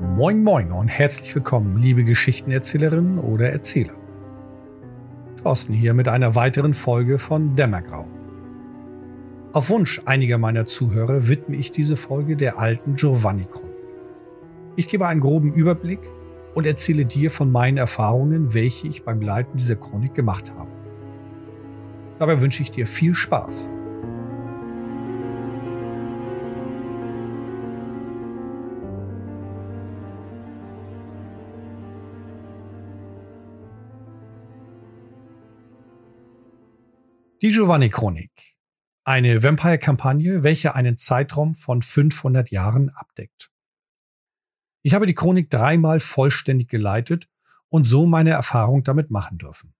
Moin Moin und herzlich willkommen, liebe Geschichtenerzählerinnen oder Erzähler. Thorsten hier mit einer weiteren Folge von Dämmergrau. Auf Wunsch einiger meiner Zuhörer widme ich diese Folge der alten Giovanni-Chronik. Ich gebe einen groben Überblick und erzähle dir von meinen Erfahrungen, welche ich beim Leiten dieser Chronik gemacht habe. Dabei wünsche ich dir viel Spaß. Die Giovanni-Chronik. Eine Vampire-Kampagne, welche einen Zeitraum von 500 Jahren abdeckt. Ich habe die Chronik dreimal vollständig geleitet und so meine Erfahrung damit machen dürfen.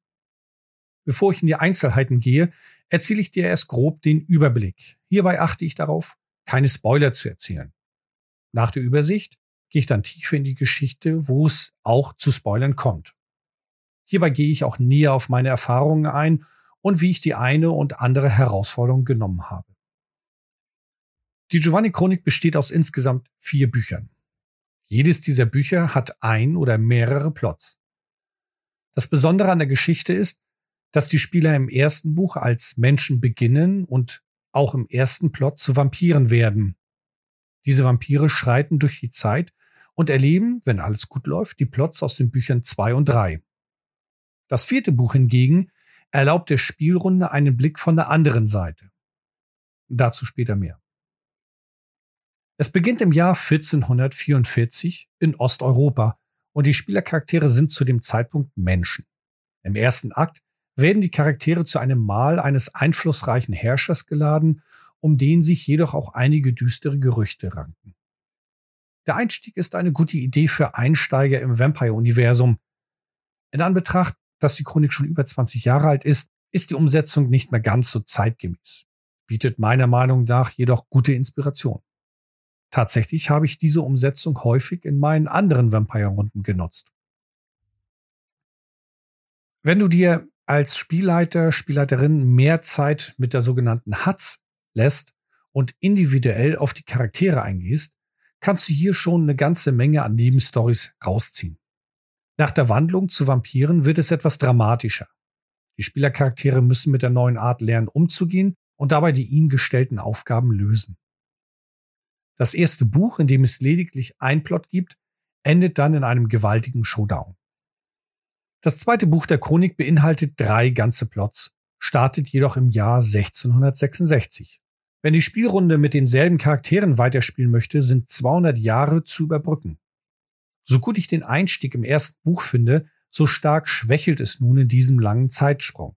Bevor ich in die Einzelheiten gehe, erzähle ich dir erst grob den Überblick. Hierbei achte ich darauf, keine Spoiler zu erzählen. Nach der Übersicht gehe ich dann tiefer in die Geschichte, wo es auch zu Spoilern kommt. Hierbei gehe ich auch näher auf meine Erfahrungen ein und wie ich die eine und andere Herausforderung genommen habe. Die Giovanni-Chronik besteht aus insgesamt vier Büchern. Jedes dieser Bücher hat ein oder mehrere Plots. Das Besondere an der Geschichte ist, dass die Spieler im ersten Buch als Menschen beginnen und auch im ersten Plot zu Vampiren werden. Diese Vampire schreiten durch die Zeit und erleben, wenn alles gut läuft, die Plots aus den Büchern zwei und drei. Das vierte Buch hingegen erlaubt der Spielrunde einen Blick von der anderen Seite. Dazu später mehr. Es beginnt im Jahr 1444 in Osteuropa und die Spielercharaktere sind zu dem Zeitpunkt Menschen. Im ersten Akt werden die Charaktere zu einem Mahl eines einflussreichen Herrschers geladen, um den sich jedoch auch einige düstere Gerüchte ranken. Der Einstieg ist eine gute Idee für Einsteiger im Vampire-Universum. In Anbetracht dass die Chronik schon über 20 Jahre alt ist, ist die Umsetzung nicht mehr ganz so zeitgemäß, bietet meiner Meinung nach jedoch gute Inspiration. Tatsächlich habe ich diese Umsetzung häufig in meinen anderen Vampire-Runden genutzt. Wenn du dir als Spielleiter, Spielleiterin mehr Zeit mit der sogenannten HUTS lässt und individuell auf die Charaktere eingehst, kannst du hier schon eine ganze Menge an Nebenstories rausziehen. Nach der Wandlung zu Vampiren wird es etwas dramatischer. Die Spielercharaktere müssen mit der neuen Art lernen, umzugehen und dabei die ihnen gestellten Aufgaben lösen. Das erste Buch, in dem es lediglich ein Plot gibt, endet dann in einem gewaltigen Showdown. Das zweite Buch der Chronik beinhaltet drei ganze Plots, startet jedoch im Jahr 1666. Wenn die Spielrunde mit denselben Charakteren weiterspielen möchte, sind 200 Jahre zu überbrücken. So gut ich den Einstieg im ersten Buch finde, so stark schwächelt es nun in diesem langen Zeitsprung.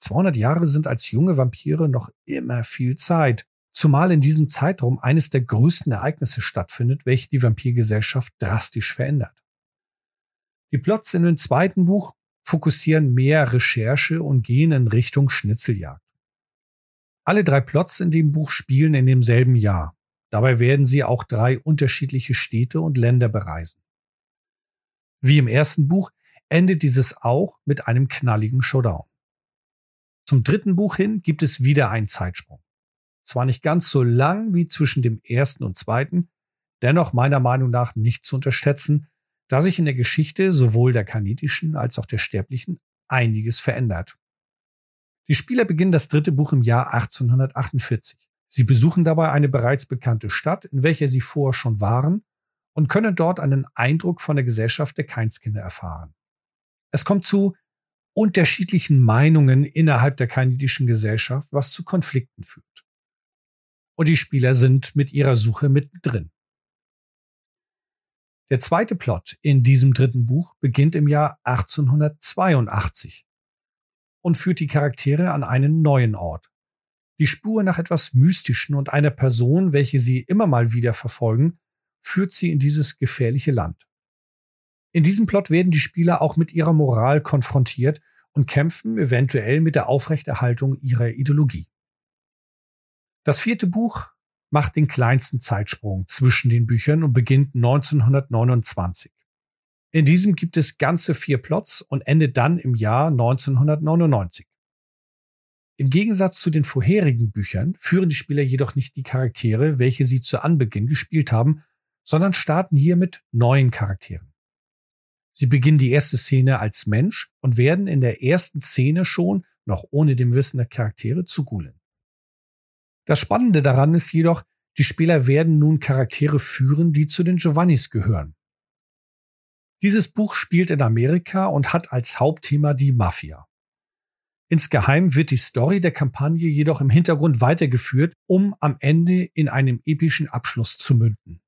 200 Jahre sind als junge Vampire noch immer viel Zeit, zumal in diesem Zeitraum eines der größten Ereignisse stattfindet, welche die Vampirgesellschaft drastisch verändert. Die Plots in dem zweiten Buch fokussieren mehr Recherche und gehen in Richtung Schnitzeljagd. Alle drei Plots in dem Buch spielen in demselben Jahr. Dabei werden sie auch drei unterschiedliche Städte und Länder bereisen. Wie im ersten Buch endet dieses auch mit einem knalligen Showdown. Zum dritten Buch hin gibt es wieder einen Zeitsprung. Zwar nicht ganz so lang wie zwischen dem ersten und zweiten, dennoch meiner Meinung nach nicht zu unterschätzen, da sich in der Geschichte sowohl der kanidischen als auch der sterblichen einiges verändert. Die Spieler beginnen das dritte Buch im Jahr 1848. Sie besuchen dabei eine bereits bekannte Stadt, in welcher sie vorher schon waren und können dort einen Eindruck von der Gesellschaft der Keinskinder erfahren. Es kommt zu unterschiedlichen Meinungen innerhalb der kanadischen Gesellschaft, was zu Konflikten führt. Und die Spieler sind mit ihrer Suche mittendrin. Der zweite Plot in diesem dritten Buch beginnt im Jahr 1882 und führt die Charaktere an einen neuen Ort, die Spur nach etwas Mystischen und einer Person, welche sie immer mal wieder verfolgen, führt sie in dieses gefährliche Land. In diesem Plot werden die Spieler auch mit ihrer Moral konfrontiert und kämpfen eventuell mit der Aufrechterhaltung ihrer Ideologie. Das vierte Buch macht den kleinsten Zeitsprung zwischen den Büchern und beginnt 1929. In diesem gibt es ganze vier Plots und endet dann im Jahr 1999. Im Gegensatz zu den vorherigen Büchern führen die Spieler jedoch nicht die Charaktere, welche sie zu Anbeginn gespielt haben, sondern starten hier mit neuen Charakteren. Sie beginnen die erste Szene als Mensch und werden in der ersten Szene schon, noch ohne dem Wissen der Charaktere, zu Gulen. Das Spannende daran ist jedoch, die Spieler werden nun Charaktere führen, die zu den Giovannis gehören. Dieses Buch spielt in Amerika und hat als Hauptthema die Mafia. Insgeheim wird die Story der Kampagne jedoch im Hintergrund weitergeführt, um am Ende in einem epischen Abschluss zu münden.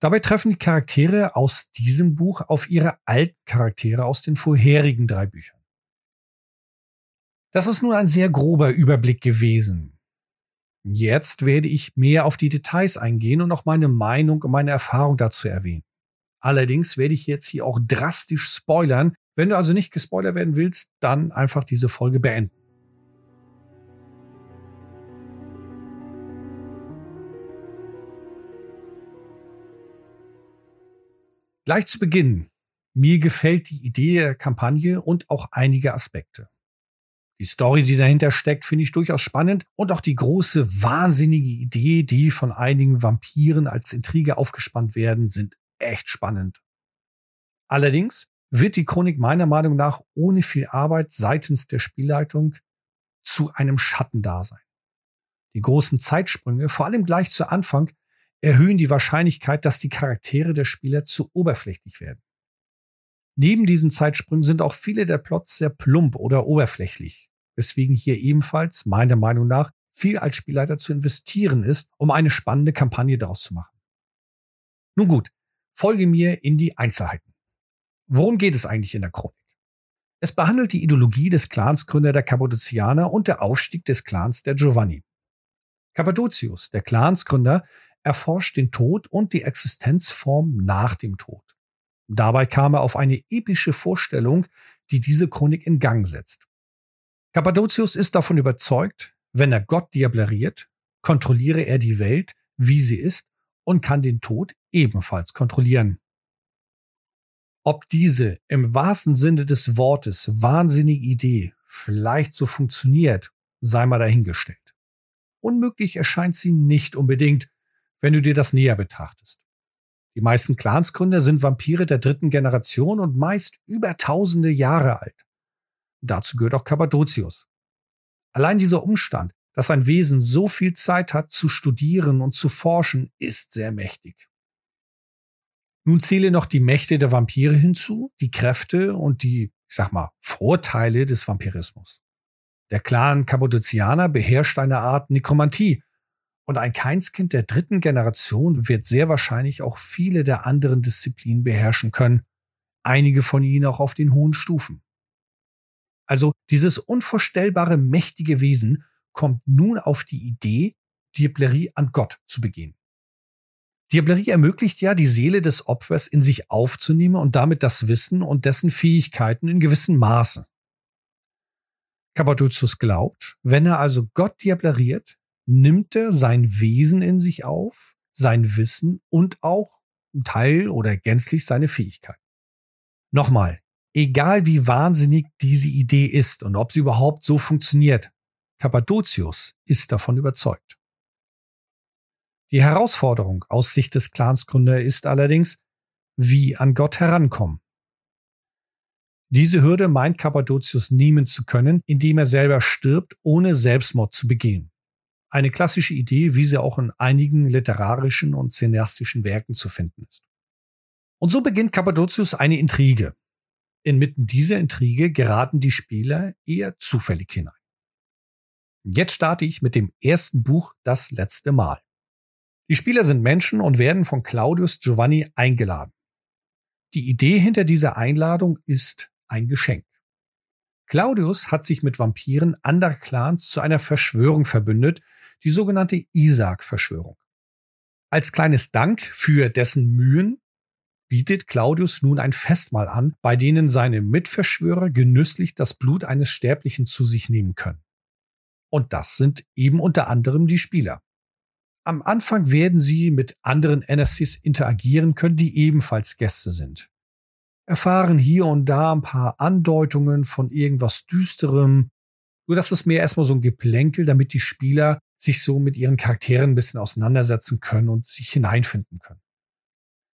Dabei treffen die Charaktere aus diesem Buch auf ihre alten Charaktere aus den vorherigen drei Büchern. Das ist nun ein sehr grober Überblick gewesen. Jetzt werde ich mehr auf die Details eingehen und auch meine Meinung und meine Erfahrung dazu erwähnen. Allerdings werde ich jetzt hier auch drastisch spoilern. Wenn du also nicht gespoilert werden willst, dann einfach diese Folge beenden. Gleich zu Beginn. Mir gefällt die Idee der Kampagne und auch einige Aspekte. Die Story, die dahinter steckt, finde ich durchaus spannend und auch die große, wahnsinnige Idee, die von einigen Vampiren als Intrige aufgespannt werden, sind echt spannend. Allerdings wird die Chronik meiner Meinung nach ohne viel Arbeit seitens der Spielleitung zu einem Schattendasein. Die großen Zeitsprünge, vor allem gleich zu Anfang, erhöhen die Wahrscheinlichkeit, dass die Charaktere der Spieler zu oberflächlich werden. Neben diesen Zeitsprüngen sind auch viele der Plots sehr plump oder oberflächlich, weswegen hier ebenfalls, meiner Meinung nach, viel als Spielleiter zu investieren ist, um eine spannende Kampagne daraus zu machen. Nun gut, Folge mir in die Einzelheiten. Worum geht es eigentlich in der Chronik? Es behandelt die Ideologie des Clansgründer der Kappadozianer und der Aufstieg des Clans der Giovanni. Kappadocius, der Clansgründer, erforscht den Tod und die Existenzform nach dem Tod. Dabei kam er auf eine epische Vorstellung, die diese Chronik in Gang setzt. Kappadocius ist davon überzeugt, wenn er Gott diableriert, kontrolliere er die Welt, wie sie ist, und kann den Tod ebenfalls kontrollieren. Ob diese im wahrsten Sinne des Wortes wahnsinnige Idee vielleicht so funktioniert, sei mal dahingestellt. Unmöglich erscheint sie nicht unbedingt, wenn du dir das näher betrachtest. Die meisten Clansgründer sind Vampire der dritten Generation und meist über tausende Jahre alt. dazu gehört auch Kappadocius. Allein dieser Umstand, dass ein Wesen so viel Zeit hat zu studieren und zu forschen, ist sehr mächtig. Nun zähle noch die Mächte der Vampire hinzu, die Kräfte und die, ich sag mal, Vorteile des Vampirismus. Der Clan Kappadozianer beherrscht eine Art Nekromantie und ein Keinskind der dritten Generation wird sehr wahrscheinlich auch viele der anderen Disziplinen beherrschen können, einige von ihnen auch auf den hohen Stufen. Also dieses unvorstellbare mächtige Wesen kommt nun auf die Idee, Diablerie an Gott zu begehen. Diablerie ermöglicht ja, die Seele des Opfers in sich aufzunehmen und damit das Wissen und dessen Fähigkeiten in gewissem Maße. Cappadocius glaubt, wenn er also Gott diableriert, nimmt er sein Wesen in sich auf, sein Wissen und auch ein Teil oder gänzlich seine Fähigkeit. Nochmal, egal wie wahnsinnig diese Idee ist und ob sie überhaupt so funktioniert, Cappadocius ist davon überzeugt. Die Herausforderung aus Sicht des Clansgründer ist allerdings, wie an Gott herankommen. Diese Hürde meint Cappadocius nehmen zu können, indem er selber stirbt, ohne Selbstmord zu begehen. Eine klassische Idee, wie sie auch in einigen literarischen und cineastischen Werken zu finden ist. Und so beginnt Cappadocius eine Intrige. Inmitten dieser Intrige geraten die Spieler eher zufällig hinein. Jetzt starte ich mit dem ersten Buch Das letzte Mal. Die Spieler sind Menschen und werden von Claudius Giovanni eingeladen. Die Idee hinter dieser Einladung ist ein Geschenk. Claudius hat sich mit Vampiren anderer Clans zu einer Verschwörung verbündet, die sogenannte Isaac-Verschwörung. Als kleines Dank für dessen Mühen bietet Claudius nun ein Festmahl an, bei denen seine Mitverschwörer genüsslich das Blut eines Sterblichen zu sich nehmen können. Und das sind eben unter anderem die Spieler. Am Anfang werden sie mit anderen NSCs interagieren können, die ebenfalls Gäste sind. Erfahren hier und da ein paar Andeutungen von irgendwas Düsterem. Nur das ist mehr erstmal so ein Geplänkel, damit die Spieler sich so mit ihren Charakteren ein bisschen auseinandersetzen können und sich hineinfinden können.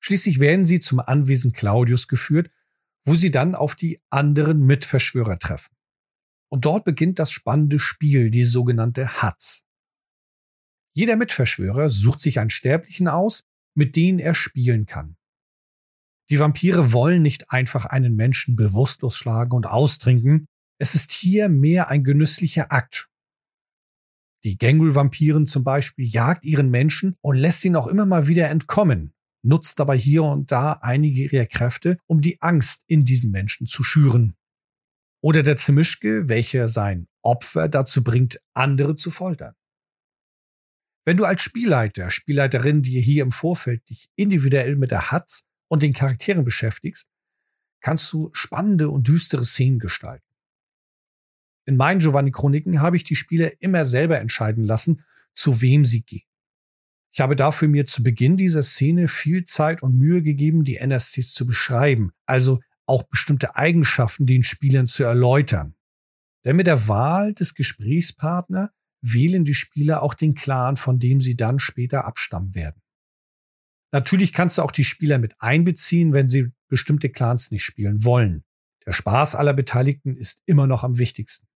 Schließlich werden sie zum Anwesen Claudius geführt, wo sie dann auf die anderen Mitverschwörer treffen. Und dort beginnt das spannende Spiel, die sogenannte Hatz. Jeder Mitverschwörer sucht sich einen Sterblichen aus, mit denen er spielen kann. Die Vampire wollen nicht einfach einen Menschen bewusstlos schlagen und austrinken. Es ist hier mehr ein genüsslicher Akt. Die Gangrel-Vampiren zum Beispiel jagt ihren Menschen und lässt ihn auch immer mal wieder entkommen, nutzt dabei hier und da einige ihrer Kräfte, um die Angst in diesen Menschen zu schüren. Oder der Zemischke, welcher sein Opfer dazu bringt, andere zu foltern. Wenn du als Spielleiter, Spielleiterin dir hier im Vorfeld dich individuell mit der Hatz und den Charakteren beschäftigst, kannst du spannende und düstere Szenen gestalten. In meinen Giovanni-Chroniken habe ich die Spieler immer selber entscheiden lassen, zu wem sie gehen. Ich habe dafür mir zu Beginn dieser Szene viel Zeit und Mühe gegeben, die NSCs zu beschreiben, also auch bestimmte Eigenschaften den Spielern zu erläutern. Denn mit der Wahl des Gesprächspartner wählen die Spieler auch den Clan, von dem sie dann später abstammen werden. Natürlich kannst du auch die Spieler mit einbeziehen, wenn sie bestimmte Clans nicht spielen wollen. Der Spaß aller Beteiligten ist immer noch am wichtigsten.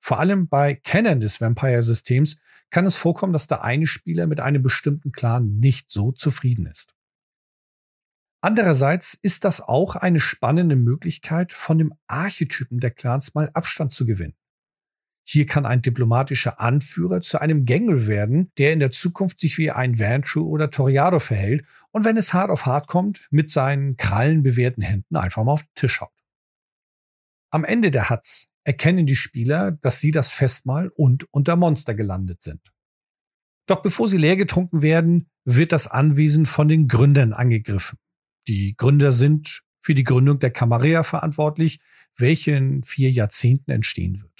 Vor allem bei Kennern des Vampire-Systems kann es vorkommen, dass der eine Spieler mit einem bestimmten Clan nicht so zufrieden ist. Andererseits ist das auch eine spannende Möglichkeit, von dem Archetypen der Clans mal Abstand zu gewinnen. Hier kann ein diplomatischer Anführer zu einem Gängel werden, der in der Zukunft sich wie ein Vantru oder Toriado verhält und wenn es hart auf hart kommt, mit seinen krallenbewehrten Händen einfach mal auf den Tisch haut. Am Ende der Hatz erkennen die Spieler, dass sie das Festmahl und unter Monster gelandet sind. Doch bevor sie leer getrunken werden, wird das Anwesen von den Gründern angegriffen. Die Gründer sind für die Gründung der Camarilla verantwortlich, welche in vier Jahrzehnten entstehen wird.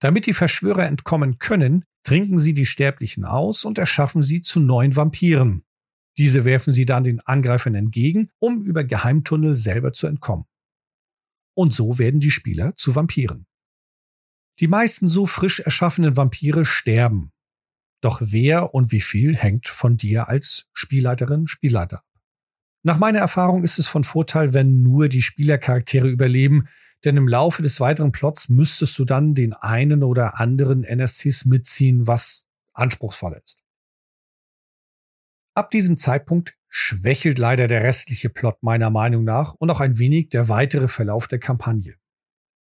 Damit die Verschwörer entkommen können, trinken sie die Sterblichen aus und erschaffen sie zu neuen Vampiren. Diese werfen sie dann den Angreifern entgegen, um über Geheimtunnel selber zu entkommen. Und so werden die Spieler zu Vampiren. Die meisten so frisch erschaffenen Vampire sterben. Doch wer und wie viel hängt von dir als Spielleiterin, Spielleiter ab. Nach meiner Erfahrung ist es von Vorteil, wenn nur die Spielercharaktere überleben, denn im Laufe des weiteren Plots müsstest du dann den einen oder anderen NSCs mitziehen, was anspruchsvoller ist. Ab diesem Zeitpunkt schwächelt leider der restliche Plot meiner Meinung nach und auch ein wenig der weitere Verlauf der Kampagne.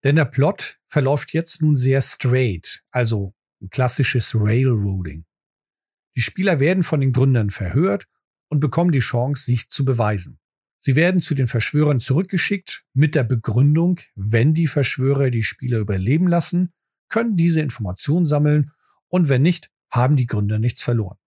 Denn der Plot verläuft jetzt nun sehr straight, also ein klassisches Railroading. Die Spieler werden von den Gründern verhört und bekommen die Chance, sich zu beweisen. Sie werden zu den Verschwörern zurückgeschickt mit der Begründung, wenn die Verschwörer die Spieler überleben lassen, können diese Informationen sammeln und wenn nicht, haben die Gründer nichts verloren.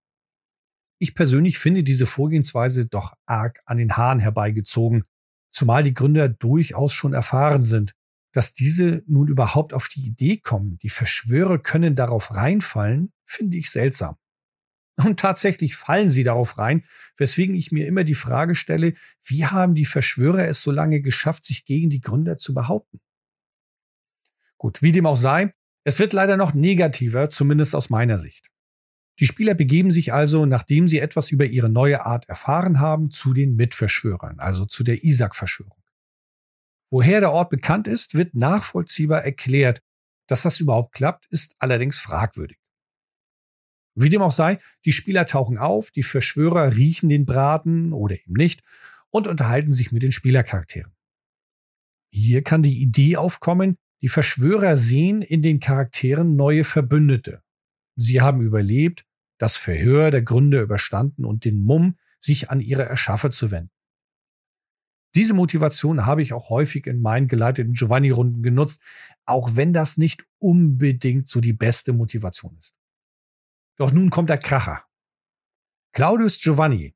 Ich persönlich finde diese Vorgehensweise doch arg an den Haaren herbeigezogen, zumal die Gründer durchaus schon erfahren sind. Dass diese nun überhaupt auf die Idee kommen, die Verschwörer können darauf reinfallen, finde ich seltsam. Und tatsächlich fallen sie darauf rein, weswegen ich mir immer die Frage stelle, wie haben die Verschwörer es so lange geschafft, sich gegen die Gründer zu behaupten? Gut, wie dem auch sei, es wird leider noch negativer, zumindest aus meiner Sicht. Die Spieler begeben sich also, nachdem sie etwas über ihre neue Art erfahren haben, zu den Mitverschwörern, also zu der Isaac-Verschwörung. Woher der Ort bekannt ist, wird nachvollziehbar erklärt. Dass das überhaupt klappt, ist allerdings fragwürdig. Wie dem auch sei, die Spieler tauchen auf, die Verschwörer riechen den Braten oder eben nicht und unterhalten sich mit den Spielercharakteren. Hier kann die Idee aufkommen, die Verschwörer sehen in den Charakteren neue Verbündete. Sie haben überlebt, das Verhör der Gründer überstanden und den Mumm, sich an ihre Erschaffer zu wenden. Diese Motivation habe ich auch häufig in meinen geleiteten Giovanni-Runden genutzt, auch wenn das nicht unbedingt so die beste Motivation ist. Doch nun kommt der Kracher. Claudius Giovanni,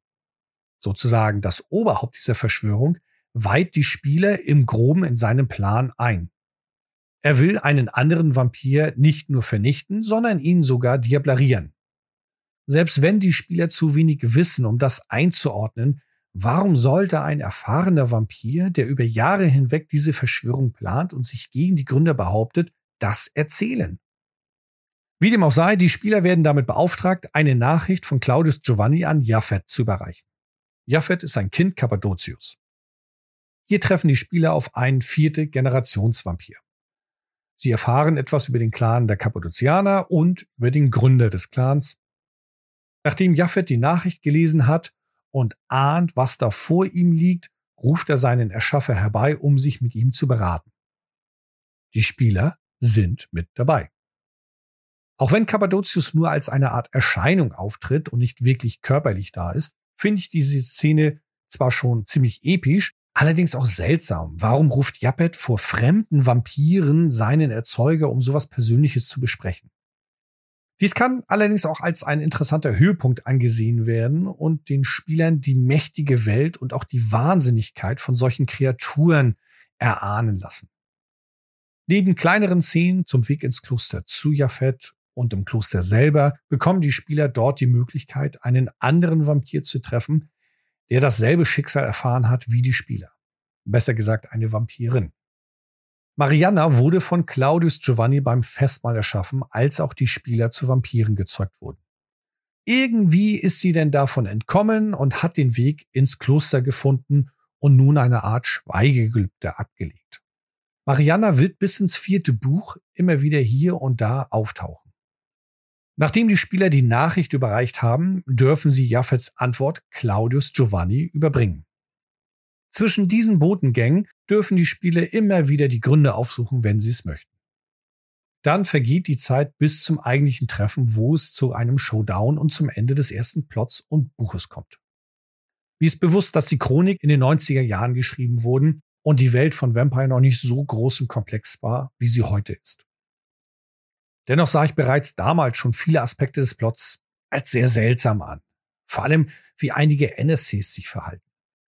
sozusagen das Oberhaupt dieser Verschwörung, weiht die Spieler im Groben in seinen Plan ein. Er will einen anderen Vampir nicht nur vernichten, sondern ihn sogar diablerieren. Selbst wenn die Spieler zu wenig wissen, um das einzuordnen, warum sollte ein erfahrener Vampir, der über Jahre hinweg diese Verschwörung plant und sich gegen die Gründer behauptet, das erzählen? Wie dem auch sei, die Spieler werden damit beauftragt, eine Nachricht von Claudius Giovanni an Jaffet zu überreichen. Japheth ist ein Kind Kappadozius. Hier treffen die Spieler auf einen vierte Generationsvampir. Sie erfahren etwas über den Clan der Kappadozianer und über den Gründer des Clans. Nachdem Japheth die Nachricht gelesen hat und ahnt, was da vor ihm liegt, ruft er seinen Erschaffer herbei, um sich mit ihm zu beraten. Die Spieler sind mit dabei. Auch wenn Kappadocius nur als eine Art Erscheinung auftritt und nicht wirklich körperlich da ist, finde ich diese Szene zwar schon ziemlich episch, allerdings auch seltsam. Warum ruft Japet vor fremden Vampiren seinen Erzeuger, um sowas Persönliches zu besprechen? Dies kann allerdings auch als ein interessanter Höhepunkt angesehen werden und den Spielern die mächtige Welt und auch die Wahnsinnigkeit von solchen Kreaturen erahnen lassen. Neben kleineren Szenen zum Weg ins Kloster zu Japhet und im Kloster selber bekommen die Spieler dort die Möglichkeit, einen anderen Vampir zu treffen, der dasselbe Schicksal erfahren hat wie die Spieler. Besser gesagt eine Vampirin. Mariana wurde von Claudius Giovanni beim Festmahl erschaffen, als auch die Spieler zu Vampiren gezeugt wurden. Irgendwie ist sie denn davon entkommen und hat den Weg ins Kloster gefunden und nun eine Art Schweigegelübde abgelegt. Mariana wird bis ins vierte Buch immer wieder hier und da auftauchen. Nachdem die Spieler die Nachricht überreicht haben, dürfen sie Japhets Antwort Claudius Giovanni überbringen. Zwischen diesen Botengängen dürfen die Spieler immer wieder die Gründe aufsuchen, wenn sie es möchten. Dann vergeht die Zeit bis zum eigentlichen Treffen, wo es zu einem Showdown und zum Ende des ersten Plots und Buches kommt. Wie ist bewusst, dass die Chronik in den 90er Jahren geschrieben wurden und die Welt von Vampire noch nicht so groß und komplex war, wie sie heute ist. Dennoch sah ich bereits damals schon viele Aspekte des Plots als sehr seltsam an. Vor allem, wie einige NSCs sich verhalten.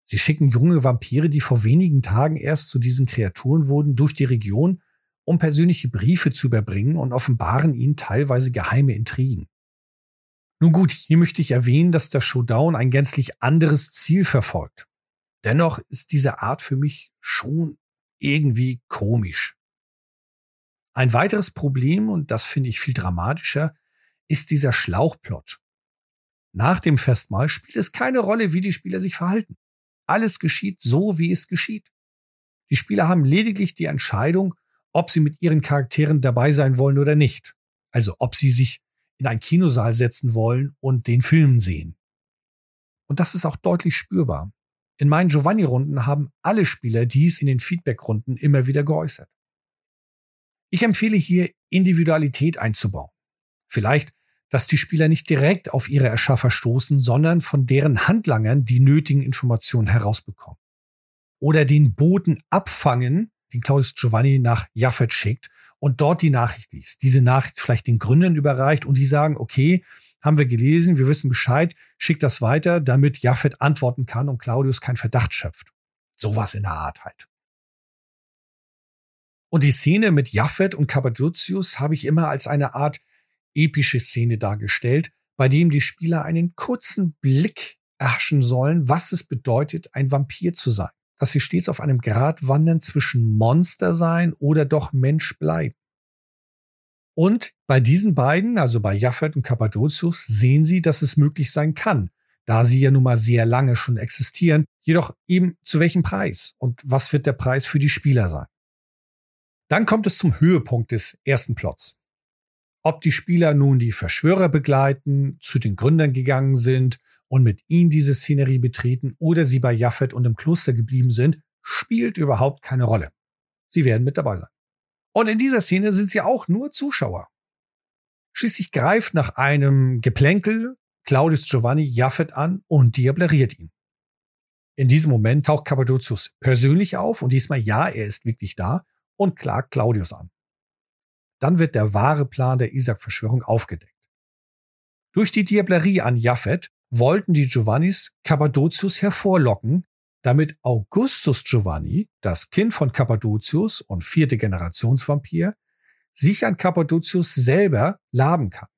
Sie schicken junge Vampire, die vor wenigen Tagen erst zu diesen Kreaturen wurden, durch die Region, um persönliche Briefe zu überbringen und offenbaren ihnen teilweise geheime Intrigen. Nun gut, hier möchte ich erwähnen, dass der Showdown ein gänzlich anderes Ziel verfolgt. Dennoch ist diese Art für mich schon irgendwie komisch. Ein weiteres Problem, und das finde ich viel dramatischer, ist dieser Schlauchplot. Nach dem Festmahl spielt es keine Rolle, wie die Spieler sich verhalten. Alles geschieht so, wie es geschieht. Die Spieler haben lediglich die Entscheidung, ob sie mit ihren Charakteren dabei sein wollen oder nicht. Also ob sie sich in einen Kinosaal setzen wollen und den Film sehen. Und das ist auch deutlich spürbar. In meinen Giovanni-Runden haben alle Spieler dies in den Feedback-Runden immer wieder geäußert. Ich empfehle hier Individualität einzubauen. Vielleicht, dass die Spieler nicht direkt auf ihre Erschaffer stoßen, sondern von deren Handlangern die nötigen Informationen herausbekommen. Oder den Boten abfangen, den Claudius Giovanni nach Jaffet schickt und dort die Nachricht liest. Diese Nachricht vielleicht den Gründern überreicht und die sagen, okay, haben wir gelesen, wir wissen Bescheid, schickt das weiter, damit Jaffet antworten kann und Claudius keinen Verdacht schöpft. Sowas in der Art halt. Und die Szene mit Jaffet und Cappadocius habe ich immer als eine Art epische Szene dargestellt, bei dem die Spieler einen kurzen Blick erhaschen sollen, was es bedeutet, ein Vampir zu sein. Dass sie stets auf einem Grad wandern zwischen Monster sein oder doch Mensch bleiben. Und bei diesen beiden, also bei Jaffet und Cappadocius, sehen sie, dass es möglich sein kann, da sie ja nun mal sehr lange schon existieren, jedoch eben zu welchem Preis und was wird der Preis für die Spieler sein. Dann kommt es zum Höhepunkt des ersten Plots. Ob die Spieler nun die Verschwörer begleiten, zu den Gründern gegangen sind und mit ihnen diese Szenerie betreten oder sie bei Jaffet und im Kloster geblieben sind, spielt überhaupt keine Rolle. Sie werden mit dabei sein. Und in dieser Szene sind sie auch nur Zuschauer. Schließlich greift nach einem Geplänkel Claudius Giovanni Jaffet an und diableriert ihn. In diesem Moment taucht Cappadocius persönlich auf und diesmal ja, er ist wirklich da und klagt Claudius an. Dann wird der wahre Plan der Isaac-Verschwörung aufgedeckt. Durch die Diablerie an Jaffet wollten die Giovannis Cappadocius hervorlocken, damit Augustus Giovanni, das Kind von Cappadocius und vierte Generationsvampir, sich an Cappadocius selber laben kann.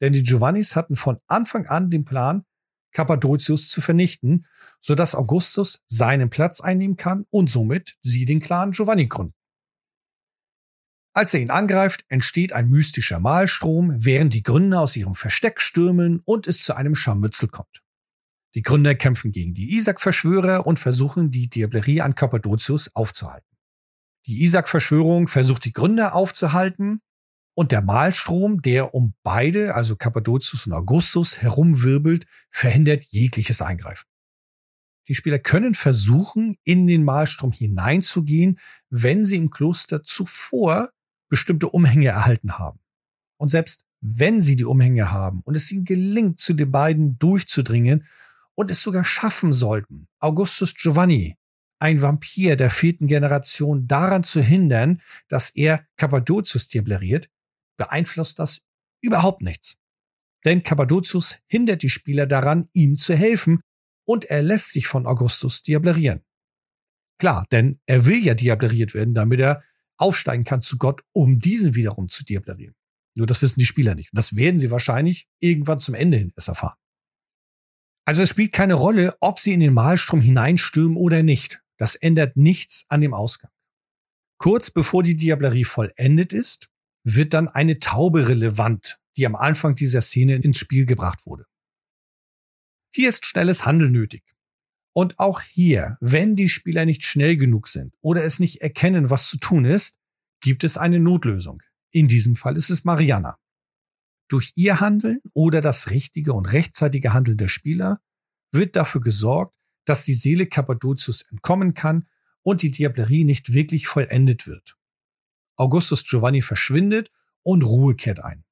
Denn die Giovannis hatten von Anfang an den Plan, Cappadocius zu vernichten, sodass Augustus seinen Platz einnehmen kann und somit sie den Clan Giovanni gründen. Als er ihn angreift, entsteht ein mystischer Malstrom, während die Gründer aus ihrem Versteck stürmen und es zu einem Scharmützel kommt. Die Gründer kämpfen gegen die Isaac-Verschwörer und versuchen, die Diablerie an Kappadocius aufzuhalten. Die Isaac-Verschwörung versucht, die Gründer aufzuhalten und der Malstrom, der um beide, also Kappadocius und Augustus, herumwirbelt, verhindert jegliches Eingreifen. Die Spieler können versuchen, in den Malstrom hineinzugehen, wenn sie im Kloster zuvor bestimmte Umhänge erhalten haben. Und selbst wenn sie die Umhänge haben und es ihnen gelingt, zu den beiden durchzudringen und es sogar schaffen sollten, Augustus Giovanni, ein Vampir der vierten Generation, daran zu hindern, dass er Cappadocius diableriert, beeinflusst das überhaupt nichts. Denn Cappadocius hindert die Spieler daran, ihm zu helfen und er lässt sich von Augustus diablerieren. Klar, denn er will ja diableriert werden, damit er aufsteigen kann zu Gott, um diesen wiederum zu diablerieren. Nur das wissen die Spieler nicht. Und das werden sie wahrscheinlich irgendwann zum Ende hin erst erfahren. Also es spielt keine Rolle, ob sie in den Malstrom hineinstürmen oder nicht. Das ändert nichts an dem Ausgang. Kurz bevor die Diablerie vollendet ist, wird dann eine Taube relevant, die am Anfang dieser Szene ins Spiel gebracht wurde. Hier ist schnelles Handeln nötig. Und auch hier, wenn die Spieler nicht schnell genug sind oder es nicht erkennen, was zu tun ist, gibt es eine Notlösung. In diesem Fall ist es Mariana. Durch ihr Handeln oder das richtige und rechtzeitige Handeln der Spieler wird dafür gesorgt, dass die Seele Cappadocius entkommen kann und die Diablerie nicht wirklich vollendet wird. Augustus Giovanni verschwindet und Ruhe kehrt ein.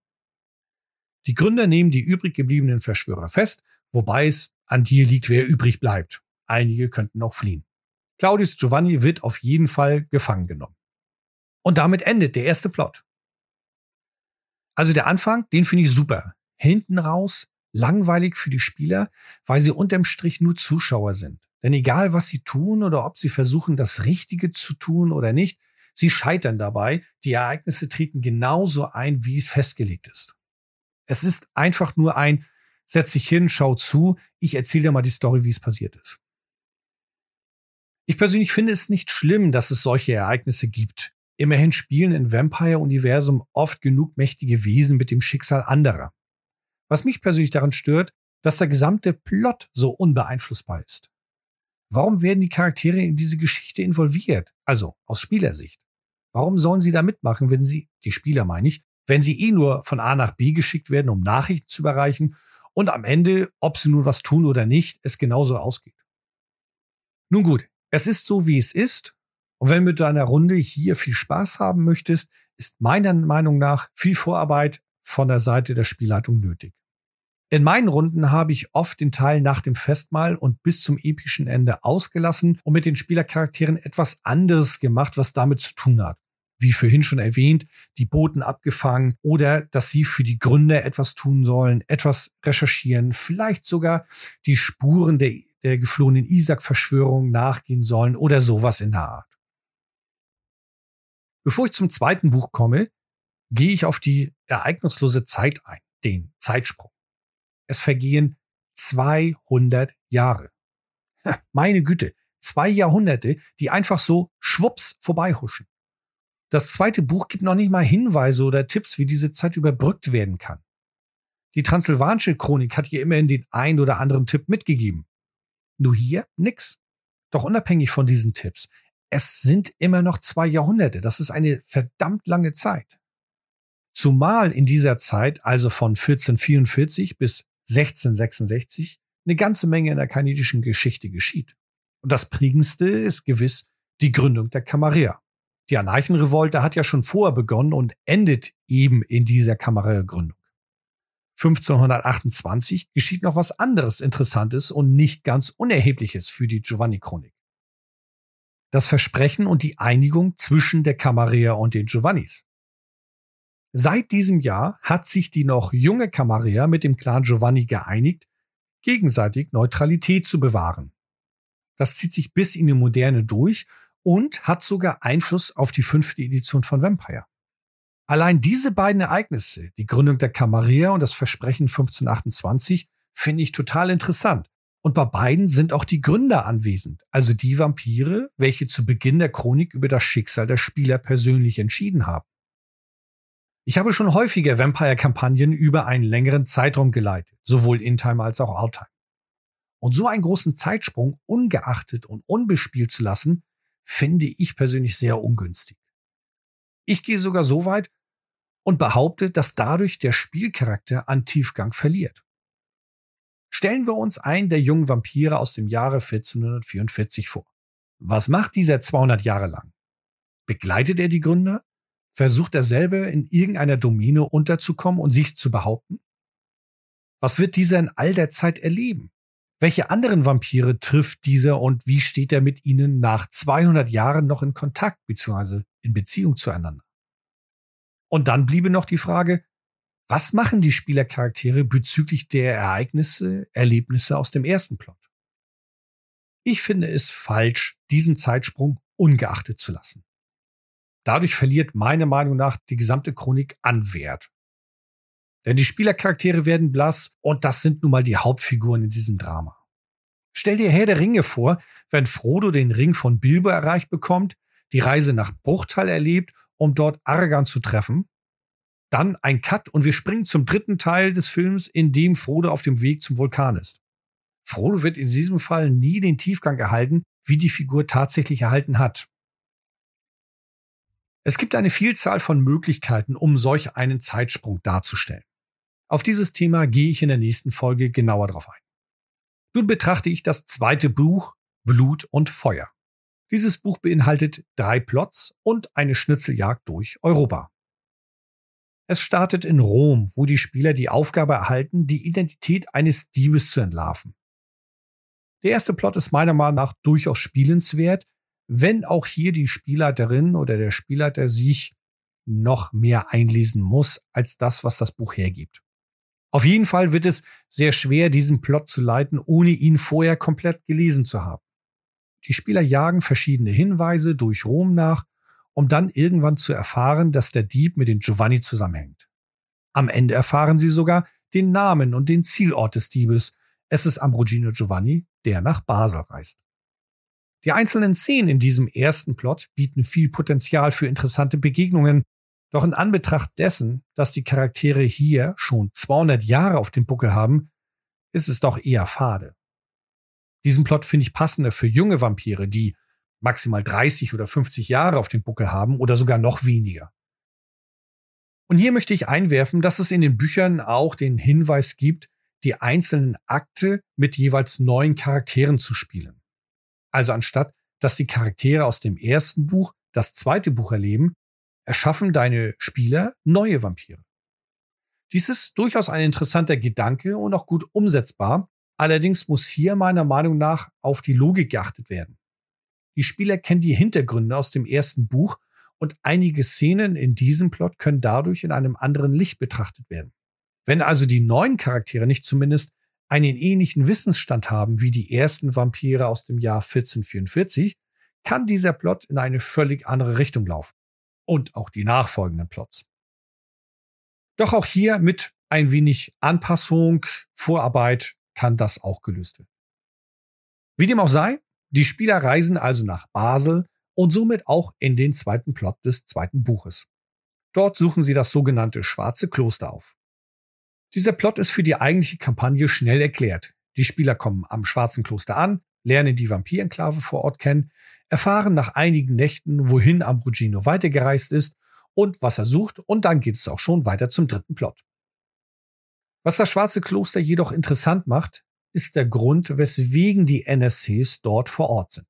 Die Gründer nehmen die übrig gebliebenen Verschwörer fest, wobei es an dir liegt, wer übrig bleibt. Einige könnten auch fliehen. Claudius Giovanni wird auf jeden Fall gefangen genommen. Und damit endet der erste Plot. Also der Anfang, den finde ich super. Hinten raus, langweilig für die Spieler, weil sie unterm Strich nur Zuschauer sind. Denn egal, was sie tun oder ob sie versuchen, das Richtige zu tun oder nicht, sie scheitern dabei. Die Ereignisse treten genauso ein, wie es festgelegt ist. Es ist einfach nur ein, setz dich hin, schau zu, ich erzähle dir mal die Story, wie es passiert ist. Ich persönlich finde es nicht schlimm, dass es solche Ereignisse gibt. Immerhin spielen im Vampire-Universum oft genug mächtige Wesen mit dem Schicksal anderer. Was mich persönlich daran stört, dass der gesamte Plot so unbeeinflussbar ist. Warum werden die Charaktere in diese Geschichte involviert? Also aus Spielersicht. Warum sollen sie da mitmachen, wenn sie, die Spieler meine ich, wenn sie eh nur von A nach B geschickt werden, um Nachrichten zu überreichen und am Ende, ob sie nun was tun oder nicht, es genauso ausgeht? Nun gut, es ist so, wie es ist und wenn du mit deiner Runde hier viel Spaß haben möchtest, ist meiner Meinung nach viel Vorarbeit von der Seite der Spielleitung nötig. In meinen Runden habe ich oft den Teil nach dem Festmahl und bis zum epischen Ende ausgelassen und mit den Spielercharakteren etwas anderes gemacht, was damit zu tun hat. Wie vorhin schon erwähnt, die Boten abgefangen oder dass sie für die Gründer etwas tun sollen, etwas recherchieren, vielleicht sogar die Spuren der, der geflohenen Isaac-Verschwörung nachgehen sollen oder sowas in der Art. Bevor ich zum zweiten Buch komme, gehe ich auf die ereignislose Zeit ein, den Zeitsprung. Es vergehen 200 Jahre. Meine Güte, zwei Jahrhunderte, die einfach so schwupps vorbeihuschen. Das zweite Buch gibt noch nicht mal Hinweise oder Tipps, wie diese Zeit überbrückt werden kann. Die Transsilvanische Chronik hat hier immerhin den ein oder anderen Tipp mitgegeben. Nur hier nix. Doch unabhängig von diesen Tipps, es sind immer noch zwei Jahrhunderte. Das ist eine verdammt lange Zeit. Zumal in dieser Zeit, also von 1444 bis 1666, eine ganze Menge in der kanadischen Geschichte geschieht. Und das prägendste ist gewiss die Gründung der Camarilla. Die Anarchenrevolte hat ja schon vorher begonnen und endet eben in dieser Camarilla-Gründung. 1528 geschieht noch was anderes Interessantes und nicht ganz Unerhebliches für die Giovanni-Chronik das Versprechen und die Einigung zwischen der Camarilla und den Giovannis. Seit diesem Jahr hat sich die noch junge Camarilla mit dem Clan Giovanni geeinigt, gegenseitig Neutralität zu bewahren. Das zieht sich bis in die Moderne durch und hat sogar Einfluss auf die fünfte Edition von Vampire. Allein diese beiden Ereignisse, die Gründung der Camarilla und das Versprechen 1528, finde ich total interessant, und bei beiden sind auch die Gründer anwesend, also die Vampire, welche zu Beginn der Chronik über das Schicksal der Spieler persönlich entschieden haben. Ich habe schon häufiger Vampire-Kampagnen über einen längeren Zeitraum geleitet, sowohl in-time als auch out-time. Und so einen großen Zeitsprung ungeachtet und unbespielt zu lassen, finde ich persönlich sehr ungünstig. Ich gehe sogar so weit und behaupte, dass dadurch der Spielcharakter an Tiefgang verliert. Stellen wir uns einen der jungen Vampire aus dem Jahre 1444 vor. Was macht dieser 200 Jahre lang? Begleitet er die Gründer? Versucht er selber in irgendeiner Domäne unterzukommen und sich zu behaupten? Was wird dieser in all der Zeit erleben? Welche anderen Vampire trifft dieser und wie steht er mit ihnen nach 200 Jahren noch in Kontakt bzw. in Beziehung zueinander? Und dann bliebe noch die Frage, was machen die Spielercharaktere bezüglich der Ereignisse, Erlebnisse aus dem ersten Plot? Ich finde es falsch, diesen Zeitsprung ungeachtet zu lassen. Dadurch verliert meiner Meinung nach die gesamte Chronik an Wert. Denn die Spielercharaktere werden blass und das sind nun mal die Hauptfiguren in diesem Drama. Stell dir Herr der Ringe vor, wenn Frodo den Ring von Bilbo erreicht bekommt, die Reise nach Bruchtal erlebt, um dort Argan zu treffen. Dann ein Cut und wir springen zum dritten Teil des Films, in dem Frodo auf dem Weg zum Vulkan ist. Frodo wird in diesem Fall nie den Tiefgang erhalten, wie die Figur tatsächlich erhalten hat. Es gibt eine Vielzahl von Möglichkeiten, um solch einen Zeitsprung darzustellen. Auf dieses Thema gehe ich in der nächsten Folge genauer drauf ein. Nun betrachte ich das zweite Buch Blut und Feuer. Dieses Buch beinhaltet drei Plots und eine Schnitzeljagd durch Europa. Es startet in Rom, wo die Spieler die Aufgabe erhalten, die Identität eines Diebes zu entlarven. Der erste Plot ist meiner Meinung nach durchaus spielenswert, wenn auch hier die Spielleiterin oder der Spielleiter sich noch mehr einlesen muss als das, was das Buch hergibt. Auf jeden Fall wird es sehr schwer, diesen Plot zu leiten, ohne ihn vorher komplett gelesen zu haben. Die Spieler jagen verschiedene Hinweise durch Rom nach, um dann irgendwann zu erfahren, dass der Dieb mit den Giovanni zusammenhängt. Am Ende erfahren sie sogar den Namen und den Zielort des Diebes. Es ist Ambrogino Giovanni, der nach Basel reist. Die einzelnen Szenen in diesem ersten Plot bieten viel Potenzial für interessante Begegnungen, doch in Anbetracht dessen, dass die Charaktere hier schon 200 Jahre auf dem Buckel haben, ist es doch eher fade. Diesen Plot finde ich passender für junge Vampire, die maximal 30 oder 50 Jahre auf dem Buckel haben oder sogar noch weniger. Und hier möchte ich einwerfen, dass es in den Büchern auch den Hinweis gibt, die einzelnen Akte mit jeweils neuen Charakteren zu spielen. Also anstatt, dass die Charaktere aus dem ersten Buch das zweite Buch erleben, erschaffen deine Spieler neue Vampire. Dies ist durchaus ein interessanter Gedanke und auch gut umsetzbar. Allerdings muss hier meiner Meinung nach auf die Logik geachtet werden. Die Spieler kennen die Hintergründe aus dem ersten Buch und einige Szenen in diesem Plot können dadurch in einem anderen Licht betrachtet werden. Wenn also die neuen Charaktere nicht zumindest einen ähnlichen Wissensstand haben wie die ersten Vampire aus dem Jahr 1444, kann dieser Plot in eine völlig andere Richtung laufen und auch die nachfolgenden Plots. Doch auch hier mit ein wenig Anpassung, Vorarbeit kann das auch gelöst werden. Wie dem auch sei, die Spieler reisen also nach Basel und somit auch in den zweiten Plot des zweiten Buches. Dort suchen sie das sogenannte Schwarze Kloster auf. Dieser Plot ist für die eigentliche Kampagne schnell erklärt. Die Spieler kommen am Schwarzen Kloster an, lernen die Vampirenklave vor Ort kennen, erfahren nach einigen Nächten, wohin Ambrogino weitergereist ist und was er sucht, und dann geht es auch schon weiter zum dritten Plot. Was das Schwarze Kloster jedoch interessant macht, ist der Grund, weswegen die NSCs dort vor Ort sind.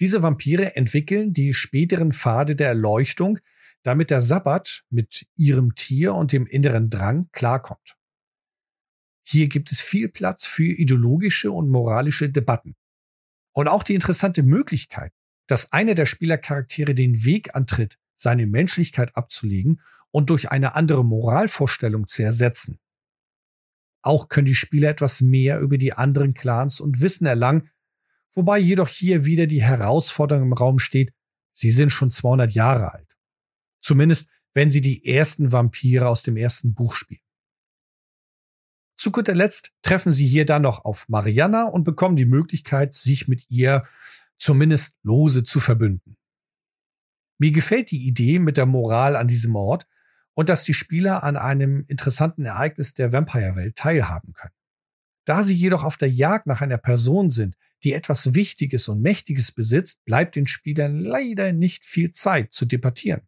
Diese Vampire entwickeln die späteren Pfade der Erleuchtung, damit der Sabbat mit ihrem Tier und dem inneren Drang klarkommt. Hier gibt es viel Platz für ideologische und moralische Debatten. Und auch die interessante Möglichkeit, dass einer der Spielercharaktere den Weg antritt, seine Menschlichkeit abzulegen und durch eine andere Moralvorstellung zu ersetzen. Auch können die Spieler etwas mehr über die anderen Clans und Wissen erlangen, wobei jedoch hier wieder die Herausforderung im Raum steht, sie sind schon 200 Jahre alt. Zumindest, wenn sie die ersten Vampire aus dem ersten Buch spielen. Zu guter Letzt treffen sie hier dann noch auf Mariana und bekommen die Möglichkeit, sich mit ihr zumindest lose zu verbünden. Mir gefällt die Idee mit der Moral an diesem Ort und dass die Spieler an einem interessanten Ereignis der Vampire-Welt teilhaben können. Da sie jedoch auf der Jagd nach einer Person sind, die etwas Wichtiges und Mächtiges besitzt, bleibt den Spielern leider nicht viel Zeit zu debattieren.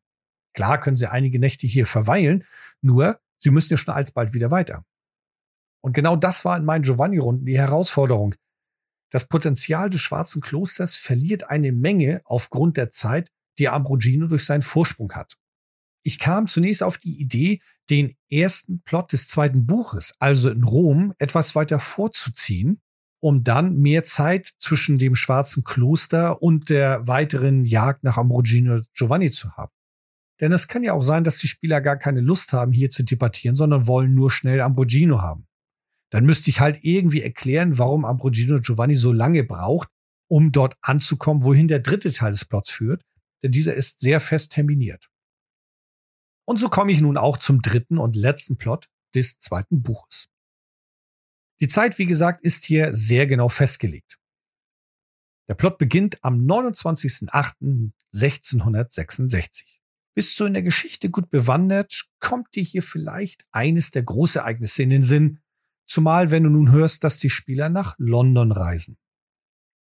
Klar können sie einige Nächte hier verweilen, nur sie müssen ja schon alsbald wieder weiter. Und genau das war in meinen Giovanni-Runden die Herausforderung. Das Potenzial des schwarzen Klosters verliert eine Menge aufgrund der Zeit, die Ambrogino durch seinen Vorsprung hat. Ich kam zunächst auf die Idee, den ersten Plot des zweiten Buches, also in Rom, etwas weiter vorzuziehen, um dann mehr Zeit zwischen dem schwarzen Kloster und der weiteren Jagd nach Ambrogino Giovanni zu haben. Denn es kann ja auch sein, dass die Spieler gar keine Lust haben, hier zu debattieren, sondern wollen nur schnell Ambrogino haben dann müsste ich halt irgendwie erklären, warum Ambrogino Giovanni so lange braucht, um dort anzukommen, wohin der dritte Teil des Plots führt, denn dieser ist sehr fest terminiert. Und so komme ich nun auch zum dritten und letzten Plot des zweiten Buches. Die Zeit, wie gesagt, ist hier sehr genau festgelegt. Der Plot beginnt am 29.08.1666. Bist du in der Geschichte gut bewandert, kommt dir hier vielleicht eines der Großereignisse in den Sinn, Zumal, wenn du nun hörst, dass die Spieler nach London reisen.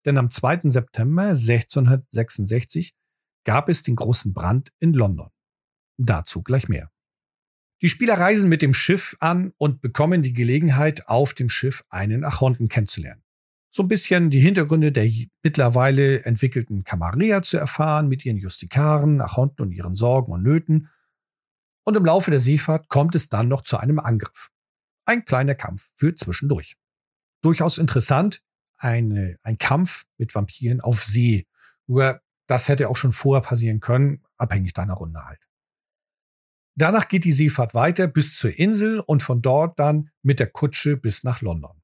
Denn am 2. September 1666 gab es den großen Brand in London. Dazu gleich mehr. Die Spieler reisen mit dem Schiff an und bekommen die Gelegenheit, auf dem Schiff einen Achonten kennenzulernen. So ein bisschen die Hintergründe der mittlerweile entwickelten Camarilla zu erfahren, mit ihren Justikaren, Achonten und ihren Sorgen und Nöten. Und im Laufe der Seefahrt kommt es dann noch zu einem Angriff. Ein kleiner Kampf für zwischendurch. Durchaus interessant, eine, ein Kampf mit Vampiren auf See. Nur das hätte auch schon vorher passieren können, abhängig deiner Runde halt. Danach geht die Seefahrt weiter bis zur Insel und von dort dann mit der Kutsche bis nach London.